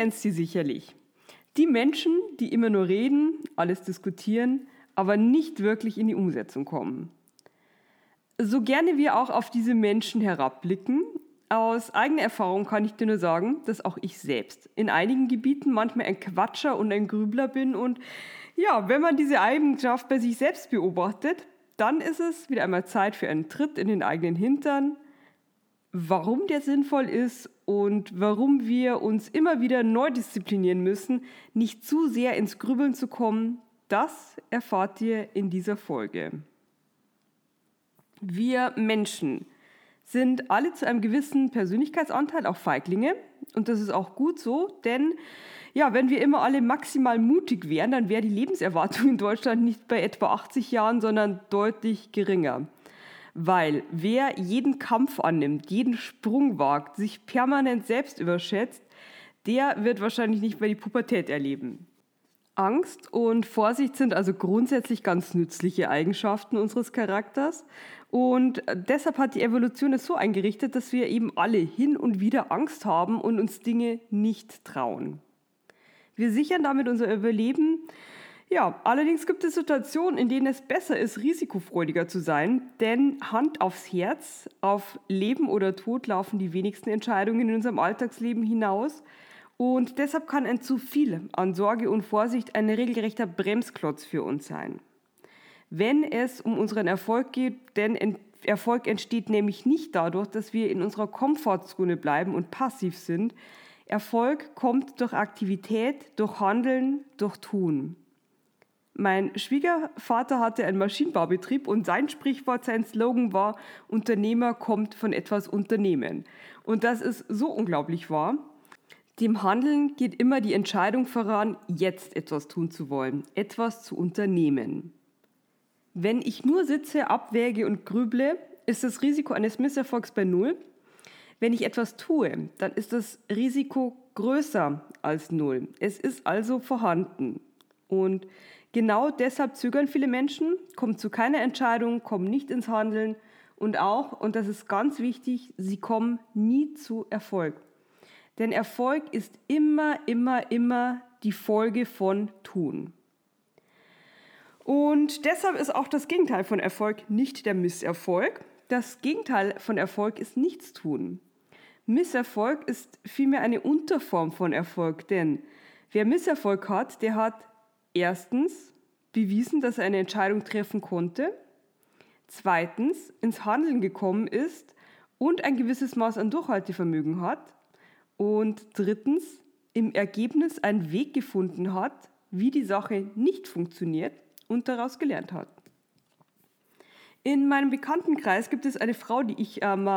Kennst sie sicherlich. Die Menschen, die immer nur reden, alles diskutieren, aber nicht wirklich in die Umsetzung kommen. So gerne wir auch auf diese Menschen herabblicken, aus eigener Erfahrung kann ich dir nur sagen, dass auch ich selbst in einigen Gebieten manchmal ein Quatscher und ein Grübler bin. Und ja, wenn man diese Eigenschaft bei sich selbst beobachtet, dann ist es wieder einmal Zeit für einen Tritt in den eigenen Hintern, warum der sinnvoll ist und warum wir uns immer wieder neu disziplinieren müssen, nicht zu sehr ins Grübeln zu kommen, das erfahrt ihr in dieser Folge. Wir Menschen sind alle zu einem gewissen Persönlichkeitsanteil auch Feiglinge und das ist auch gut so, denn ja, wenn wir immer alle maximal mutig wären, dann wäre die Lebenserwartung in Deutschland nicht bei etwa 80 Jahren, sondern deutlich geringer. Weil wer jeden Kampf annimmt, jeden Sprung wagt, sich permanent selbst überschätzt, der wird wahrscheinlich nicht mehr die Pubertät erleben. Angst und Vorsicht sind also grundsätzlich ganz nützliche Eigenschaften unseres Charakters. Und deshalb hat die Evolution es so eingerichtet, dass wir eben alle hin und wieder Angst haben und uns Dinge nicht trauen. Wir sichern damit unser Überleben ja, allerdings gibt es Situationen, in denen es besser ist, risikofreudiger zu sein, denn Hand aufs Herz, auf Leben oder Tod laufen die wenigsten Entscheidungen in unserem Alltagsleben hinaus. Und deshalb kann ein zu viel an Sorge und Vorsicht ein regelrechter Bremsklotz für uns sein. Wenn es um unseren Erfolg geht, denn Erfolg entsteht nämlich nicht dadurch, dass wir in unserer Komfortzone bleiben und passiv sind. Erfolg kommt durch Aktivität, durch Handeln, durch Tun. Mein Schwiegervater hatte einen Maschinenbaubetrieb und sein Sprichwort, sein Slogan war, Unternehmer kommt von etwas Unternehmen. Und das ist so unglaublich wahr. Dem Handeln geht immer die Entscheidung voran, jetzt etwas tun zu wollen, etwas zu unternehmen. Wenn ich nur sitze, abwäge und grüble, ist das Risiko eines Misserfolgs bei Null. Wenn ich etwas tue, dann ist das Risiko größer als Null. Es ist also vorhanden. Und Genau deshalb zögern viele Menschen, kommen zu keiner Entscheidung, kommen nicht ins Handeln und auch, und das ist ganz wichtig, sie kommen nie zu Erfolg. Denn Erfolg ist immer, immer, immer die Folge von Tun. Und deshalb ist auch das Gegenteil von Erfolg nicht der Misserfolg. Das Gegenteil von Erfolg ist Nichtstun. Misserfolg ist vielmehr eine Unterform von Erfolg, denn wer Misserfolg hat, der hat erstens bewiesen, dass er eine Entscheidung treffen konnte, zweitens ins Handeln gekommen ist und ein gewisses Maß an Durchhaltevermögen hat. Und drittens im Ergebnis einen Weg gefunden hat, wie die Sache nicht funktioniert und daraus gelernt hat. In meinem Bekanntenkreis gibt es eine Frau, die ich ähm,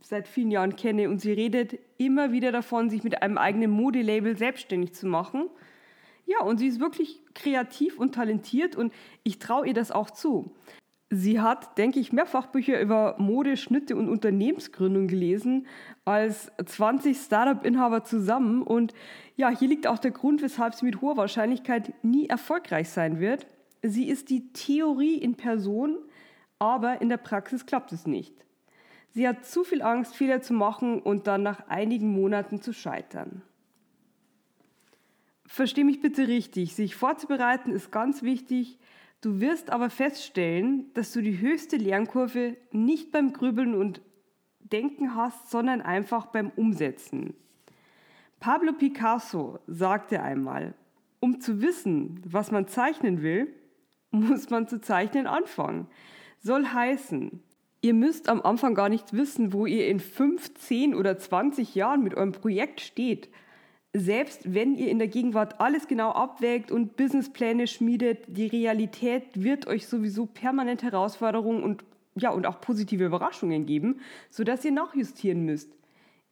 seit vielen Jahren kenne und sie redet immer wieder davon, sich mit einem eigenen Modelabel selbstständig zu machen ja, und sie ist wirklich kreativ und talentiert und ich traue ihr das auch zu. Sie hat, denke ich, mehrfach Bücher über Mode, Schnitte und Unternehmensgründung gelesen, als 20 Startup-Inhaber zusammen. Und ja, hier liegt auch der Grund, weshalb sie mit hoher Wahrscheinlichkeit nie erfolgreich sein wird. Sie ist die Theorie in Person, aber in der Praxis klappt es nicht. Sie hat zu viel Angst, Fehler zu machen und dann nach einigen Monaten zu scheitern. Versteh mich bitte richtig. Sich vorzubereiten ist ganz wichtig. Du wirst aber feststellen, dass du die höchste Lernkurve nicht beim Grübeln und Denken hast, sondern einfach beim Umsetzen. Pablo Picasso sagte einmal, um zu wissen, was man zeichnen will, muss man zu zeichnen anfangen. Soll heißen, ihr müsst am Anfang gar nicht wissen, wo ihr in 5, 10 oder 20 Jahren mit eurem Projekt steht selbst wenn ihr in der Gegenwart alles genau abwägt und Businesspläne schmiedet, die Realität wird euch sowieso permanent Herausforderungen und ja und auch positive Überraschungen geben, sodass ihr nachjustieren müsst.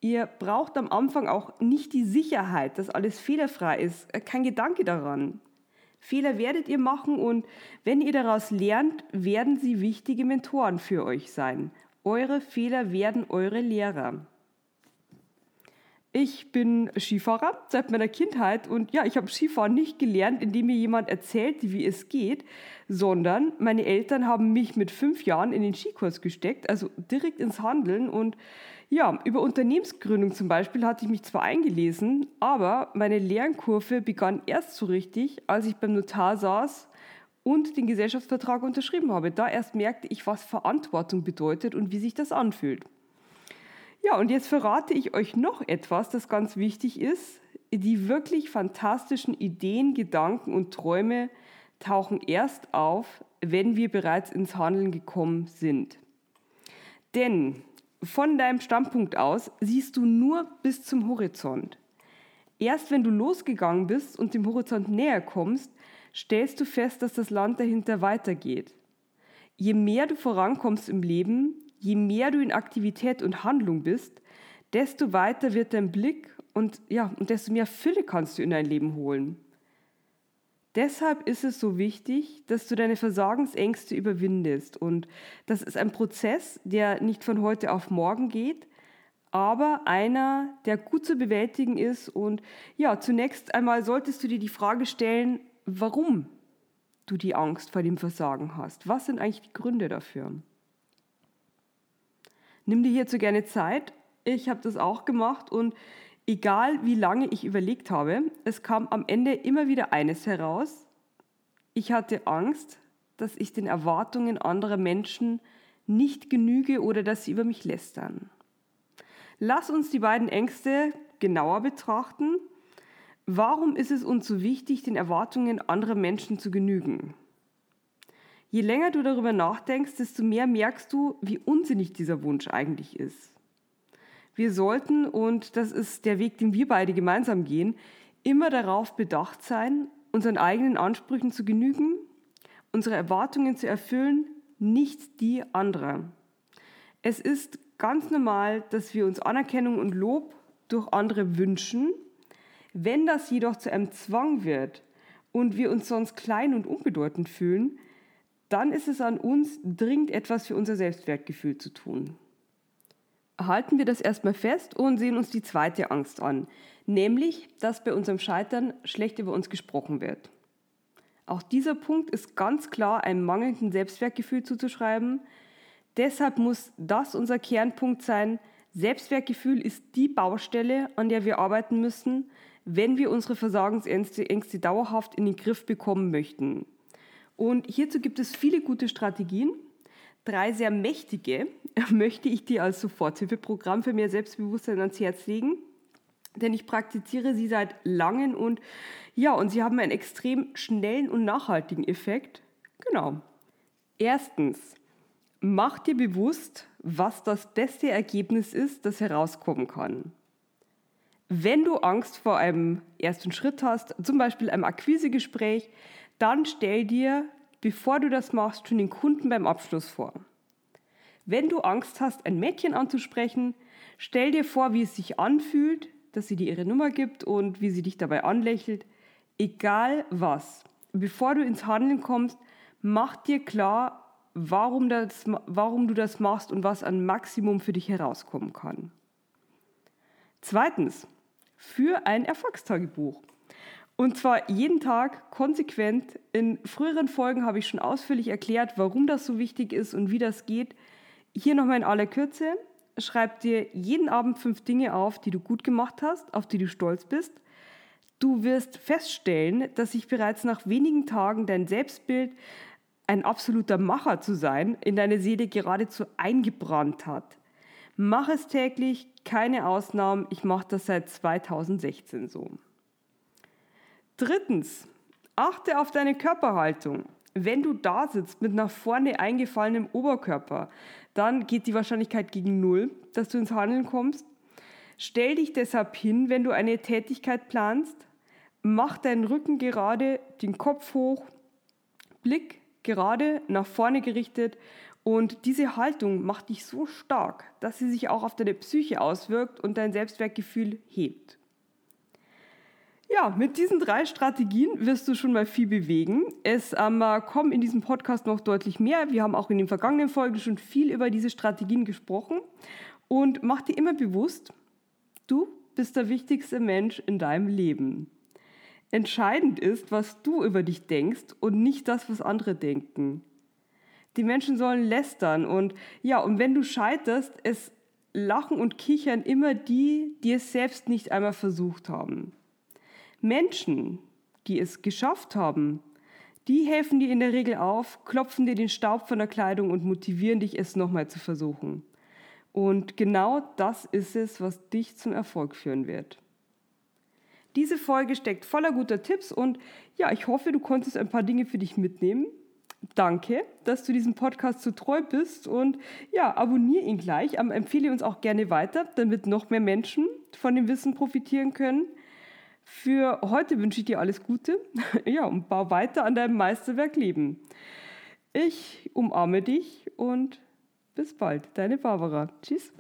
Ihr braucht am Anfang auch nicht die Sicherheit, dass alles fehlerfrei ist. Äh, kein Gedanke daran. Fehler werdet ihr machen und wenn ihr daraus lernt, werden sie wichtige Mentoren für euch sein. Eure Fehler werden eure Lehrer. Ich bin Skifahrer seit meiner Kindheit und ja, ich habe Skifahren nicht gelernt, indem mir jemand erzählte, wie es geht, sondern meine Eltern haben mich mit fünf Jahren in den Skikurs gesteckt, also direkt ins Handeln und ja, über Unternehmensgründung zum Beispiel hatte ich mich zwar eingelesen, aber meine Lernkurve begann erst so richtig, als ich beim Notar saß und den Gesellschaftsvertrag unterschrieben habe. Da erst merkte ich, was Verantwortung bedeutet und wie sich das anfühlt. Ja, und jetzt verrate ich euch noch etwas, das ganz wichtig ist. Die wirklich fantastischen Ideen, Gedanken und Träume tauchen erst auf, wenn wir bereits ins Handeln gekommen sind. Denn von deinem Standpunkt aus siehst du nur bis zum Horizont. Erst wenn du losgegangen bist und dem Horizont näher kommst, stellst du fest, dass das Land dahinter weitergeht. Je mehr du vorankommst im Leben, je mehr du in Aktivität und Handlung bist, desto weiter wird dein Blick und ja, und desto mehr Fülle kannst du in dein Leben holen. Deshalb ist es so wichtig, dass du deine Versagensängste überwindest. Und das ist ein Prozess, der nicht von heute auf morgen geht, aber einer, der gut zu bewältigen ist. Und ja, zunächst einmal solltest du dir die Frage stellen, warum du die Angst vor dem Versagen hast. Was sind eigentlich die Gründe dafür? Nimm dir hierzu gerne Zeit. Ich habe das auch gemacht und egal wie lange ich überlegt habe, es kam am Ende immer wieder eines heraus. Ich hatte Angst, dass ich den Erwartungen anderer Menschen nicht genüge oder dass sie über mich lästern. Lass uns die beiden Ängste genauer betrachten. Warum ist es uns so wichtig, den Erwartungen anderer Menschen zu genügen? Je länger du darüber nachdenkst, desto mehr merkst du, wie unsinnig dieser Wunsch eigentlich ist. Wir sollten, und das ist der Weg, den wir beide gemeinsam gehen, immer darauf bedacht sein, unseren eigenen Ansprüchen zu genügen, unsere Erwartungen zu erfüllen, nicht die anderer. Es ist ganz normal, dass wir uns Anerkennung und Lob durch andere wünschen. Wenn das jedoch zu einem Zwang wird und wir uns sonst klein und unbedeutend fühlen, dann ist es an uns, dringend etwas für unser Selbstwertgefühl zu tun halten wir das erstmal fest und sehen uns die zweite Angst an, nämlich, dass bei unserem Scheitern schlecht über uns gesprochen wird. Auch dieser Punkt ist ganz klar einem mangelnden Selbstwertgefühl zuzuschreiben. Deshalb muss das unser Kernpunkt sein. Selbstwertgefühl ist die Baustelle, an der wir arbeiten müssen, wenn wir unsere Versagensängste Ängste dauerhaft in den Griff bekommen möchten. Und hierzu gibt es viele gute Strategien. Drei sehr mächtige möchte ich dir als Soforthilfeprogramm für mehr Selbstbewusstsein ans Herz legen. Denn ich praktiziere sie seit langem und ja, und sie haben einen extrem schnellen und nachhaltigen Effekt. Genau. Erstens, mach dir bewusst, was das beste Ergebnis ist, das herauskommen kann. Wenn du Angst vor einem ersten Schritt hast, zum Beispiel einem Akquisegespräch, dann stell dir bevor du das machst, schon den Kunden beim Abschluss vor. Wenn du Angst hast, ein Mädchen anzusprechen, stell dir vor, wie es sich anfühlt, dass sie dir ihre Nummer gibt und wie sie dich dabei anlächelt. Egal was. Bevor du ins Handeln kommst, mach dir klar, warum, das, warum du das machst und was an Maximum für dich herauskommen kann. Zweitens, für ein Erfolgstagebuch. Und zwar jeden Tag konsequent. In früheren Folgen habe ich schon ausführlich erklärt, warum das so wichtig ist und wie das geht. Hier nochmal in aller Kürze. Schreib dir jeden Abend fünf Dinge auf, die du gut gemacht hast, auf die du stolz bist. Du wirst feststellen, dass sich bereits nach wenigen Tagen dein Selbstbild, ein absoluter Macher zu sein, in deine Seele geradezu eingebrannt hat. Mach es täglich, keine Ausnahmen. Ich mache das seit 2016 so. Drittens, achte auf deine Körperhaltung. Wenn du da sitzt mit nach vorne eingefallenem Oberkörper, dann geht die Wahrscheinlichkeit gegen Null, dass du ins Handeln kommst. Stell dich deshalb hin, wenn du eine Tätigkeit planst. Mach deinen Rücken gerade, den Kopf hoch, Blick gerade nach vorne gerichtet Und diese Haltung macht dich so stark, dass sie sich auch auf deine Psyche auswirkt und dein Selbstwertgefühl hebt. Ja, mit diesen drei Strategien wirst du schon mal viel bewegen. Es ähm, kommen in diesem Podcast noch deutlich mehr. Wir haben auch in den vergangenen Folgen schon viel über diese Strategien gesprochen. Und mach dir immer bewusst, du bist der wichtigste Mensch in deinem Leben. Entscheidend ist, was du über dich denkst und nicht das, was andere denken. Die Menschen sollen lästern und ja, und wenn du scheiterst, es lachen und kichern immer die, die es selbst nicht einmal versucht haben. Menschen, die es geschafft haben, die helfen dir in der Regel auf, klopfen dir den Staub von der Kleidung und motivieren dich, es nochmal zu versuchen. Und genau das ist es, was dich zum Erfolg führen wird. Diese Folge steckt voller guter Tipps und ja, ich hoffe, du konntest ein paar Dinge für dich mitnehmen. Danke, dass du diesem Podcast so treu bist und ja, abonniere ihn gleich, empfehle uns auch gerne weiter, damit noch mehr Menschen von dem Wissen profitieren können. Für heute wünsche ich dir alles Gute ja, und bau weiter an deinem Meisterwerk Leben. Ich umarme dich und bis bald, deine Barbara. Tschüss.